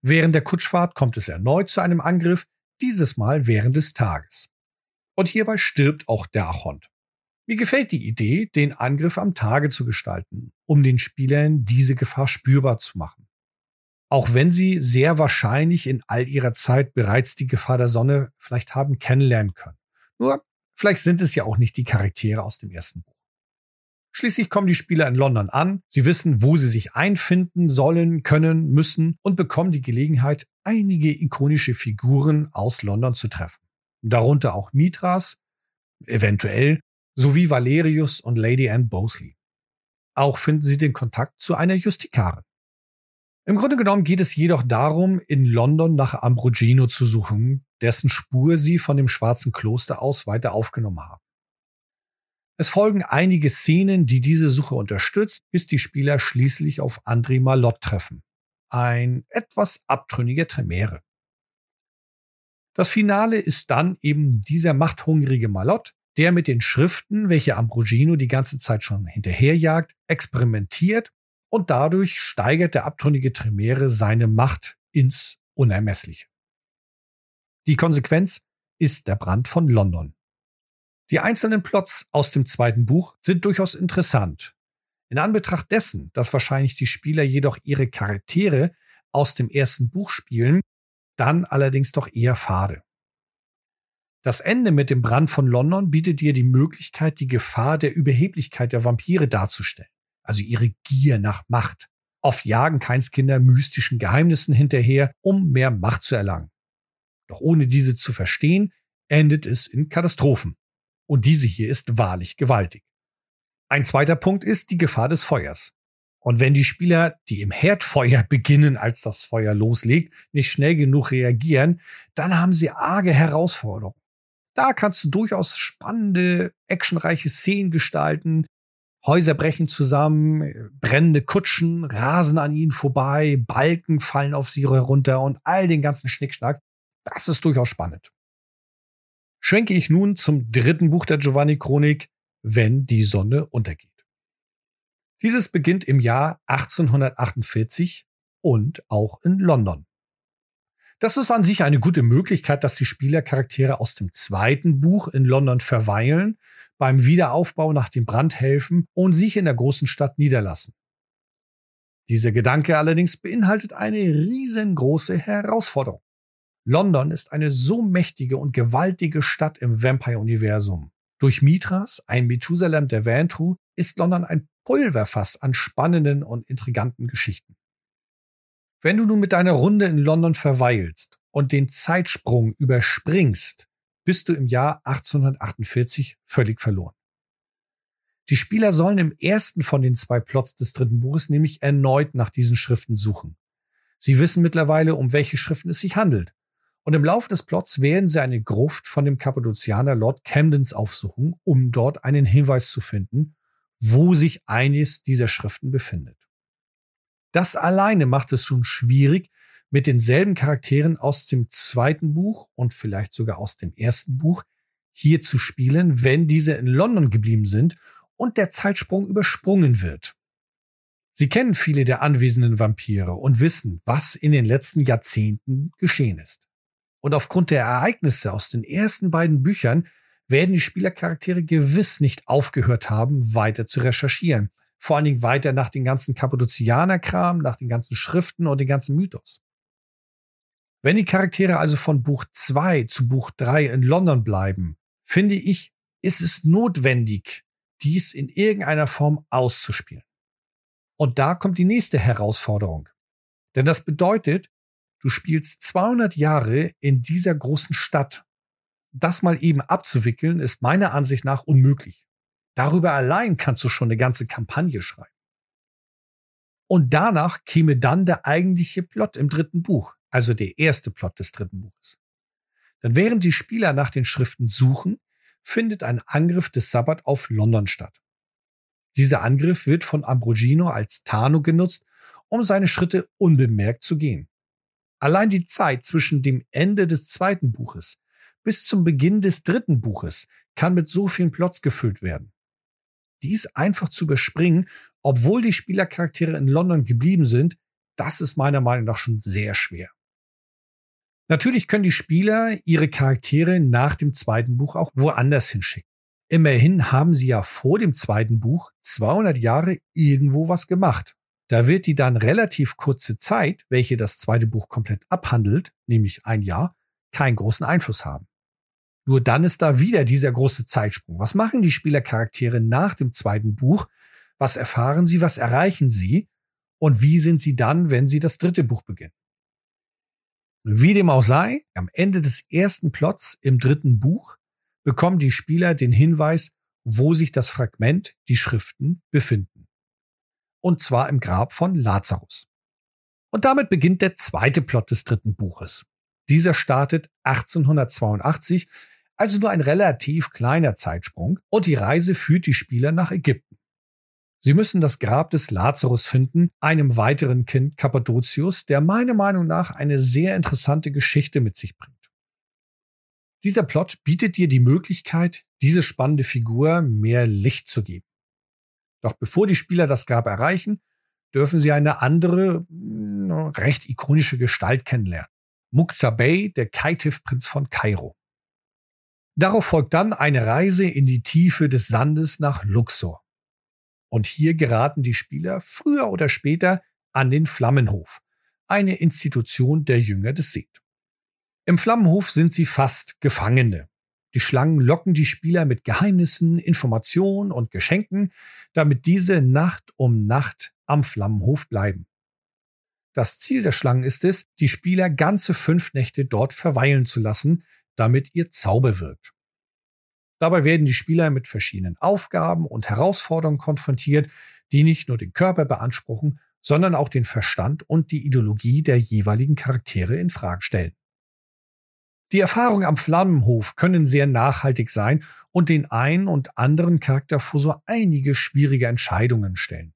Während der Kutschfahrt kommt es erneut zu einem Angriff, dieses Mal während des Tages. Und hierbei stirbt auch der Achont. Mir gefällt die Idee, den Angriff am Tage zu gestalten, um den Spielern diese Gefahr spürbar zu machen. Auch wenn sie sehr wahrscheinlich in all ihrer Zeit bereits die Gefahr der Sonne vielleicht haben kennenlernen können. Nur, vielleicht sind es ja auch nicht die Charaktere aus dem ersten Buch. Schließlich kommen die Spieler in London an, sie wissen, wo sie sich einfinden sollen, können, müssen und bekommen die Gelegenheit, einige ikonische Figuren aus London zu treffen. Darunter auch Mitras, eventuell sowie Valerius und Lady Anne Bosley. Auch finden sie den Kontakt zu einer Justikarin. Im Grunde genommen geht es jedoch darum, in London nach Ambrogino zu suchen, dessen Spur sie von dem schwarzen Kloster aus weiter aufgenommen haben. Es folgen einige Szenen, die diese Suche unterstützt, bis die Spieler schließlich auf André Malott treffen. Ein etwas abtrünniger Tremere. Das Finale ist dann eben dieser machthungrige Malott, der mit den Schriften, welche Ambrogino die ganze Zeit schon hinterherjagt, experimentiert und dadurch steigert der abtrünnige Tremere seine Macht ins Unermessliche. Die Konsequenz ist der Brand von London. Die einzelnen Plots aus dem zweiten Buch sind durchaus interessant. In Anbetracht dessen, dass wahrscheinlich die Spieler jedoch ihre Charaktere aus dem ersten Buch spielen, dann allerdings doch eher fade. Das Ende mit dem Brand von London bietet dir die Möglichkeit, die Gefahr der Überheblichkeit der Vampire darzustellen, also ihre Gier nach Macht. Oft jagen Keinskinder mystischen Geheimnissen hinterher, um mehr Macht zu erlangen. Doch ohne diese zu verstehen, endet es in Katastrophen. Und diese hier ist wahrlich gewaltig. Ein zweiter Punkt ist die Gefahr des Feuers. Und wenn die Spieler, die im Herdfeuer beginnen, als das Feuer loslegt, nicht schnell genug reagieren, dann haben sie arge Herausforderungen. Da kannst du durchaus spannende, actionreiche Szenen gestalten. Häuser brechen zusammen, brennende Kutschen rasen an ihnen vorbei, Balken fallen auf sie herunter und all den ganzen Schnickschnack. Das ist durchaus spannend. Schwenke ich nun zum dritten Buch der Giovanni Chronik, wenn die Sonne untergeht. Dieses beginnt im Jahr 1848 und auch in London. Das ist an sich eine gute Möglichkeit, dass die Spielercharaktere aus dem zweiten Buch in London verweilen, beim Wiederaufbau nach dem Brand helfen und sich in der großen Stadt niederlassen. Dieser Gedanke allerdings beinhaltet eine riesengroße Herausforderung. London ist eine so mächtige und gewaltige Stadt im Vampire-Universum. Durch Mithras, ein Methusalem der Vantru, ist London ein Pulverfass an spannenden und intriganten Geschichten. Wenn du nun mit deiner Runde in London verweilst und den Zeitsprung überspringst, bist du im Jahr 1848 völlig verloren. Die Spieler sollen im ersten von den zwei Plots des dritten Buches nämlich erneut nach diesen Schriften suchen. Sie wissen mittlerweile, um welche Schriften es sich handelt. Und im Laufe des Plots werden sie eine Gruft von dem Kappadozianer Lord Camdens aufsuchen, um dort einen Hinweis zu finden, wo sich eines dieser Schriften befindet. Das alleine macht es schon schwierig, mit denselben Charakteren aus dem zweiten Buch und vielleicht sogar aus dem ersten Buch hier zu spielen, wenn diese in London geblieben sind und der Zeitsprung übersprungen wird. Sie kennen viele der anwesenden Vampire und wissen, was in den letzten Jahrzehnten geschehen ist. Und aufgrund der Ereignisse aus den ersten beiden Büchern werden die Spielercharaktere gewiss nicht aufgehört haben, weiter zu recherchieren. Vor allen Dingen weiter nach den ganzen Kappadozianer-Kram, nach den ganzen Schriften und den ganzen Mythos. Wenn die Charaktere also von Buch 2 zu Buch 3 in London bleiben, finde ich, ist es notwendig, dies in irgendeiner Form auszuspielen. Und da kommt die nächste Herausforderung. Denn das bedeutet, du spielst 200 Jahre in dieser großen Stadt. Das mal eben abzuwickeln, ist meiner Ansicht nach unmöglich. Darüber allein kannst du schon eine ganze Kampagne schreiben. Und danach käme dann der eigentliche Plot im dritten Buch, also der erste Plot des dritten Buches. Dann während die Spieler nach den Schriften suchen, findet ein Angriff des Sabbat auf London statt. Dieser Angriff wird von Ambrogino als Tarnung genutzt, um seine Schritte unbemerkt zu gehen. Allein die Zeit zwischen dem Ende des zweiten Buches bis zum Beginn des dritten Buches kann mit so vielen Plots gefüllt werden. Dies einfach zu überspringen, obwohl die Spielercharaktere in London geblieben sind, das ist meiner Meinung nach schon sehr schwer. Natürlich können die Spieler ihre Charaktere nach dem zweiten Buch auch woanders hinschicken. Immerhin haben sie ja vor dem zweiten Buch 200 Jahre irgendwo was gemacht. Da wird die dann relativ kurze Zeit, welche das zweite Buch komplett abhandelt, nämlich ein Jahr, keinen großen Einfluss haben. Nur dann ist da wieder dieser große Zeitsprung. Was machen die Spielercharaktere nach dem zweiten Buch? Was erfahren sie? Was erreichen sie? Und wie sind sie dann, wenn sie das dritte Buch beginnen? Wie dem auch sei, am Ende des ersten Plots im dritten Buch bekommen die Spieler den Hinweis, wo sich das Fragment, die Schriften, befinden. Und zwar im Grab von Lazarus. Und damit beginnt der zweite Plot des dritten Buches. Dieser startet 1882, also nur ein relativ kleiner Zeitsprung, und die Reise führt die Spieler nach Ägypten. Sie müssen das Grab des Lazarus finden, einem weiteren Kind Kappadozius, der meiner Meinung nach eine sehr interessante Geschichte mit sich bringt. Dieser Plot bietet dir die Möglichkeit, diese spannende Figur mehr Licht zu geben. Doch bevor die Spieler das Grab erreichen, dürfen sie eine andere, hm, recht ikonische Gestalt kennenlernen. Muqtabay, der Kaitif-Prinz von Kairo. Darauf folgt dann eine Reise in die Tiefe des Sandes nach Luxor. Und hier geraten die Spieler früher oder später an den Flammenhof, eine Institution der Jünger des Seth. Im Flammenhof sind sie fast Gefangene. Die Schlangen locken die Spieler mit Geheimnissen, Informationen und Geschenken, damit diese Nacht um Nacht am Flammenhof bleiben. Das Ziel der Schlangen ist es, die Spieler ganze fünf Nächte dort verweilen zu lassen, damit ihr Zauber wirkt. Dabei werden die Spieler mit verschiedenen Aufgaben und Herausforderungen konfrontiert, die nicht nur den Körper beanspruchen, sondern auch den Verstand und die Ideologie der jeweiligen Charaktere in Frage stellen. Die Erfahrungen am Flammenhof können sehr nachhaltig sein und den einen und anderen Charakter vor so einige schwierige Entscheidungen stellen.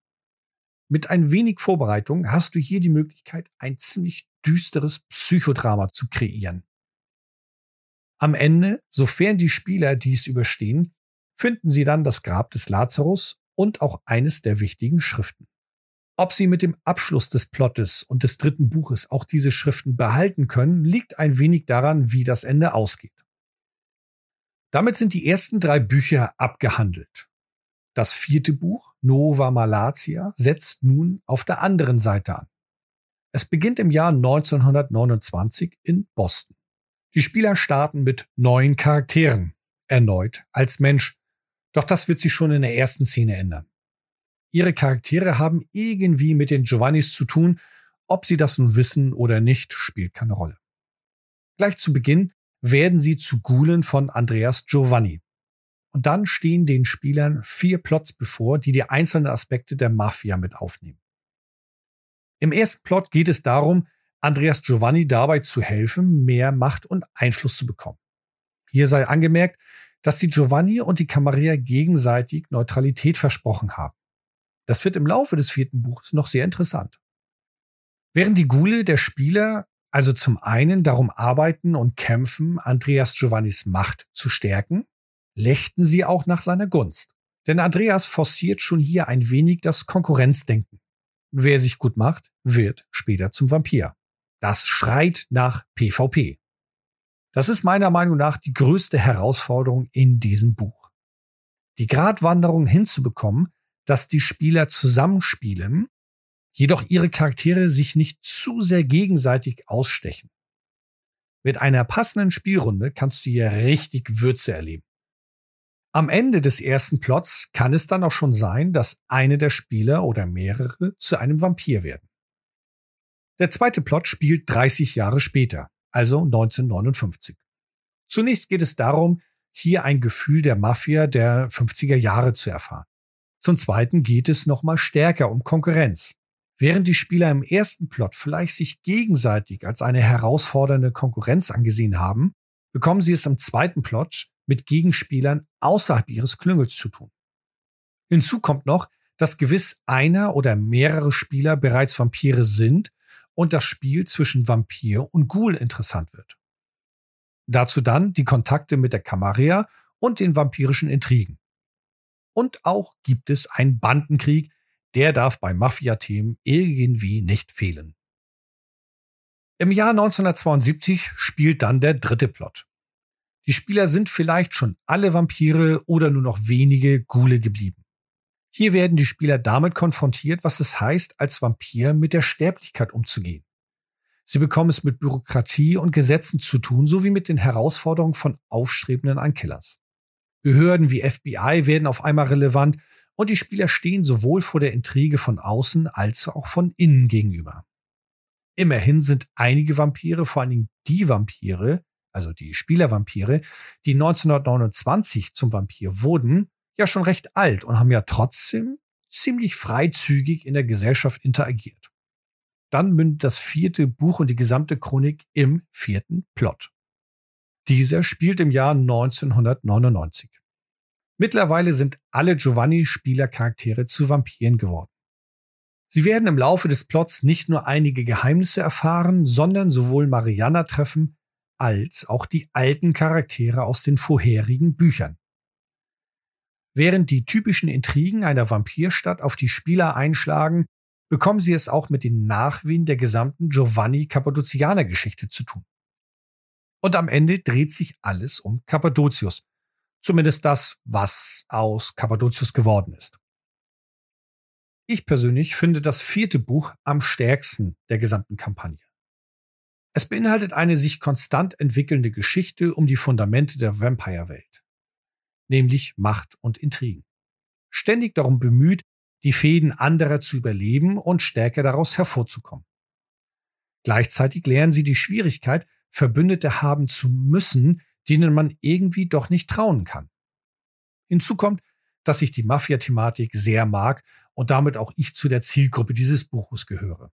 Mit ein wenig Vorbereitung hast du hier die Möglichkeit, ein ziemlich düsteres Psychodrama zu kreieren. Am Ende, sofern die Spieler dies überstehen, finden sie dann das Grab des Lazarus und auch eines der wichtigen Schriften. Ob sie mit dem Abschluss des Plottes und des dritten Buches auch diese Schriften behalten können, liegt ein wenig daran, wie das Ende ausgeht. Damit sind die ersten drei Bücher abgehandelt. Das vierte Buch, Nova Malatia, setzt nun auf der anderen Seite an. Es beginnt im Jahr 1929 in Boston. Die Spieler starten mit neuen Charakteren, erneut als Mensch. Doch das wird sich schon in der ersten Szene ändern. Ihre Charaktere haben irgendwie mit den Giovannis zu tun Ob sie das nun wissen oder nicht, spielt keine Rolle. Gleich zu Beginn werden sie zu Gulen von Andreas Giovanni. Und dann stehen den Spielern vier Plots bevor, die die einzelnen Aspekte der Mafia mit aufnehmen. Im ersten Plot geht es darum, Andreas Giovanni dabei zu helfen, mehr Macht und Einfluss zu bekommen. Hier sei angemerkt, dass die Giovanni und die Camarilla gegenseitig Neutralität versprochen haben. Das wird im Laufe des vierten Buches noch sehr interessant. Während die Gule der Spieler also zum einen darum arbeiten und kämpfen, Andreas Giovannis Macht zu stärken, lächten sie auch nach seiner Gunst. Denn Andreas forciert schon hier ein wenig das Konkurrenzdenken. Wer sich gut macht, wird später zum Vampir. Das schreit nach PvP. Das ist meiner Meinung nach die größte Herausforderung in diesem Buch. Die Gratwanderung hinzubekommen, dass die Spieler zusammenspielen, jedoch ihre Charaktere sich nicht zu sehr gegenseitig ausstechen. Mit einer passenden Spielrunde kannst du hier richtig Würze erleben. Am Ende des ersten Plots kann es dann auch schon sein, dass eine der Spieler oder mehrere zu einem Vampir werden. Der zweite Plot spielt 30 Jahre später, also 1959. Zunächst geht es darum, hier ein Gefühl der Mafia der 50er Jahre zu erfahren. Zum zweiten geht es nochmal stärker um Konkurrenz. Während die Spieler im ersten Plot vielleicht sich gegenseitig als eine herausfordernde Konkurrenz angesehen haben, bekommen sie es im zweiten Plot mit Gegenspielern außerhalb ihres Klüngels zu tun. Hinzu kommt noch, dass gewiss einer oder mehrere Spieler bereits Vampire sind und das Spiel zwischen Vampir und Ghoul interessant wird. Dazu dann die Kontakte mit der Camarilla und den vampirischen Intrigen. Und auch gibt es einen Bandenkrieg, der darf bei Mafia-Themen irgendwie nicht fehlen. Im Jahr 1972 spielt dann der dritte Plot. Die Spieler sind vielleicht schon alle Vampire oder nur noch wenige Ghule geblieben. Hier werden die Spieler damit konfrontiert, was es heißt, als Vampir mit der Sterblichkeit umzugehen. Sie bekommen es mit Bürokratie und Gesetzen zu tun, sowie mit den Herausforderungen von aufstrebenden Ankillers. Behörden wie FBI werden auf einmal relevant und die Spieler stehen sowohl vor der Intrige von außen als auch von innen gegenüber. Immerhin sind einige Vampire, vor allen Dingen die Vampire, also die Spielervampire, die 1929 zum Vampir wurden, ja schon recht alt und haben ja trotzdem ziemlich freizügig in der Gesellschaft interagiert. Dann mündet das vierte Buch und die gesamte Chronik im vierten Plot. Dieser spielt im Jahr 1999. Mittlerweile sind alle Giovanni-Spielercharaktere zu Vampiren geworden. Sie werden im Laufe des Plots nicht nur einige Geheimnisse erfahren, sondern sowohl Mariana treffen als auch die alten Charaktere aus den vorherigen Büchern. Während die typischen Intrigen einer Vampirstadt auf die Spieler einschlagen, bekommen sie es auch mit den Nachwehen der gesamten Giovanni Cappadocianer Geschichte zu tun. Und am Ende dreht sich alles um Cappadocius, Zumindest das, was aus Kappadocius geworden ist. Ich persönlich finde das vierte Buch am stärksten der gesamten Kampagne. Es beinhaltet eine sich konstant entwickelnde Geschichte um die Fundamente der Vampire-Welt, nämlich Macht und Intrigen. Ständig darum bemüht, die Fäden anderer zu überleben und stärker daraus hervorzukommen. Gleichzeitig lernen sie die Schwierigkeit, Verbündete haben zu müssen, denen man irgendwie doch nicht trauen kann. Hinzu kommt, dass ich die Mafia-Thematik sehr mag und damit auch ich zu der Zielgruppe dieses Buches gehöre.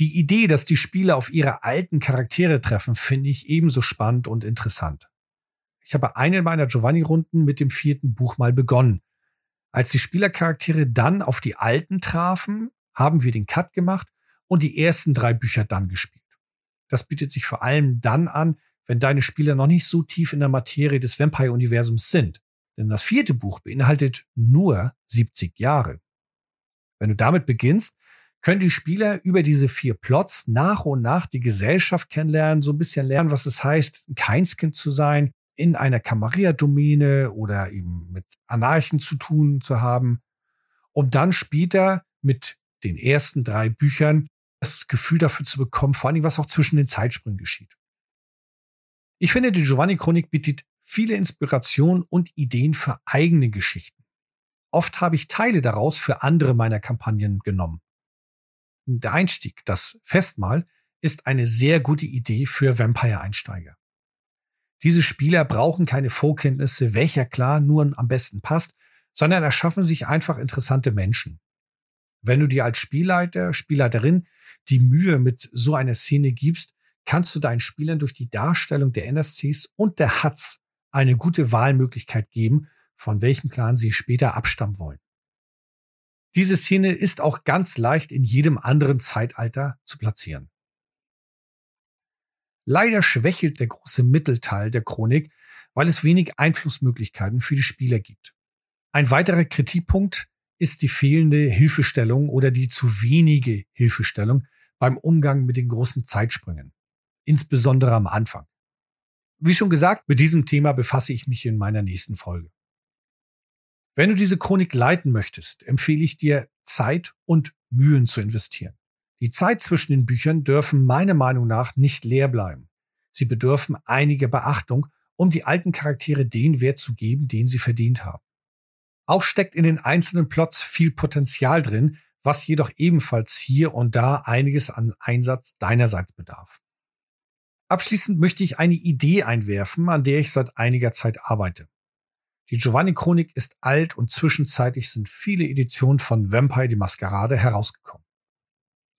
Die Idee, dass die Spieler auf ihre alten Charaktere treffen, finde ich ebenso spannend und interessant. Ich habe eine meiner Giovanni-Runden mit dem vierten Buch mal begonnen. Als die Spielercharaktere dann auf die alten trafen, haben wir den Cut gemacht und die ersten drei Bücher dann gespielt. Das bietet sich vor allem dann an, wenn deine Spieler noch nicht so tief in der Materie des Vampire-Universums sind. Denn das vierte Buch beinhaltet nur 70 Jahre. Wenn du damit beginnst, können die Spieler über diese vier Plots nach und nach die Gesellschaft kennenlernen, so ein bisschen lernen, was es heißt, ein Keinskind zu sein, in einer Camarilla-Domäne oder eben mit Anarchen zu tun zu haben, um dann später mit den ersten drei Büchern das Gefühl dafür zu bekommen, vor allem was auch zwischen den Zeitsprüngen geschieht. Ich finde, die Giovanni-Chronik bietet viele Inspirationen und Ideen für eigene Geschichten. Oft habe ich Teile daraus für andere meiner Kampagnen genommen. Der Einstieg, das Festmahl, ist eine sehr gute Idee für Vampire-Einsteiger. Diese Spieler brauchen keine Vorkenntnisse, welcher Clan nur am besten passt, sondern erschaffen sich einfach interessante Menschen. Wenn du dir als Spielleiter, Spielleiterin die Mühe mit so einer Szene gibst, kannst du deinen Spielern durch die Darstellung der NSCs und der HUTs eine gute Wahlmöglichkeit geben, von welchem Clan sie später abstammen wollen. Diese Szene ist auch ganz leicht in jedem anderen Zeitalter zu platzieren. Leider schwächelt der große Mittelteil der Chronik, weil es wenig Einflussmöglichkeiten für die Spieler gibt. Ein weiterer Kritikpunkt ist die fehlende Hilfestellung oder die zu wenige Hilfestellung beim Umgang mit den großen Zeitsprüngen, insbesondere am Anfang. Wie schon gesagt, mit diesem Thema befasse ich mich in meiner nächsten Folge. Wenn du diese Chronik leiten möchtest, empfehle ich dir, Zeit und Mühen zu investieren. Die Zeit zwischen den Büchern dürfen meiner Meinung nach nicht leer bleiben. Sie bedürfen einiger Beachtung, um die alten Charaktere den Wert zu geben, den sie verdient haben. Auch steckt in den einzelnen Plots viel Potenzial drin, was jedoch ebenfalls hier und da einiges an Einsatz deinerseits bedarf. Abschließend möchte ich eine Idee einwerfen, an der ich seit einiger Zeit arbeite. Die Giovanni-Chronik ist alt und zwischenzeitlich sind viele Editionen von Vampire die Maskerade herausgekommen.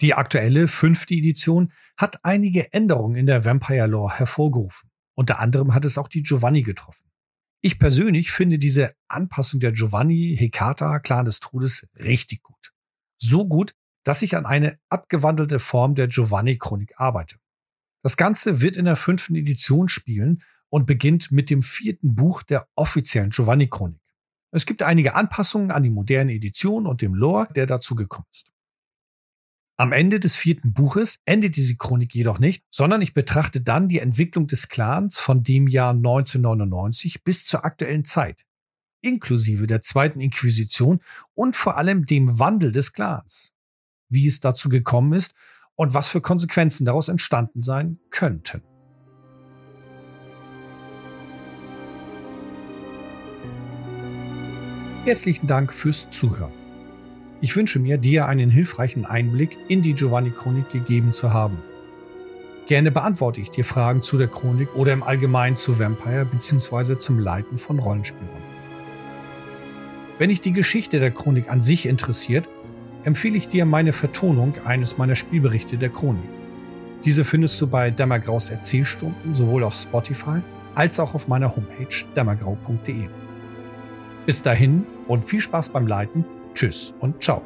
Die aktuelle fünfte Edition hat einige Änderungen in der Vampire-Lore hervorgerufen. Unter anderem hat es auch die Giovanni getroffen. Ich persönlich finde diese Anpassung der Giovanni Hekata Clan des Todes richtig gut. So gut, dass ich an eine abgewandelte Form der Giovanni-Chronik arbeite. Das Ganze wird in der fünften Edition spielen und beginnt mit dem vierten Buch der offiziellen Giovanni-Chronik. Es gibt einige Anpassungen an die moderne Edition und dem Lore, der dazu gekommen ist. Am Ende des vierten Buches endet diese Chronik jedoch nicht, sondern ich betrachte dann die Entwicklung des Clans von dem Jahr 1999 bis zur aktuellen Zeit, inklusive der zweiten Inquisition und vor allem dem Wandel des Clans, wie es dazu gekommen ist und was für Konsequenzen daraus entstanden sein könnten. Herzlichen Dank fürs Zuhören. Ich wünsche mir, dir einen hilfreichen Einblick in die Giovanni-Chronik gegeben zu haben. Gerne beantworte ich dir Fragen zu der Chronik oder im Allgemeinen zu Vampire bzw. zum Leiten von Rollenspielen. Wenn dich die Geschichte der Chronik an sich interessiert, empfehle ich dir meine Vertonung eines meiner Spielberichte der Chronik. Diese findest du bei Dämmergraus Erzählstunden sowohl auf Spotify als auch auf meiner Homepage dämmergrau.de. Bis dahin und viel Spaß beim Leiten. Tschüss und ciao.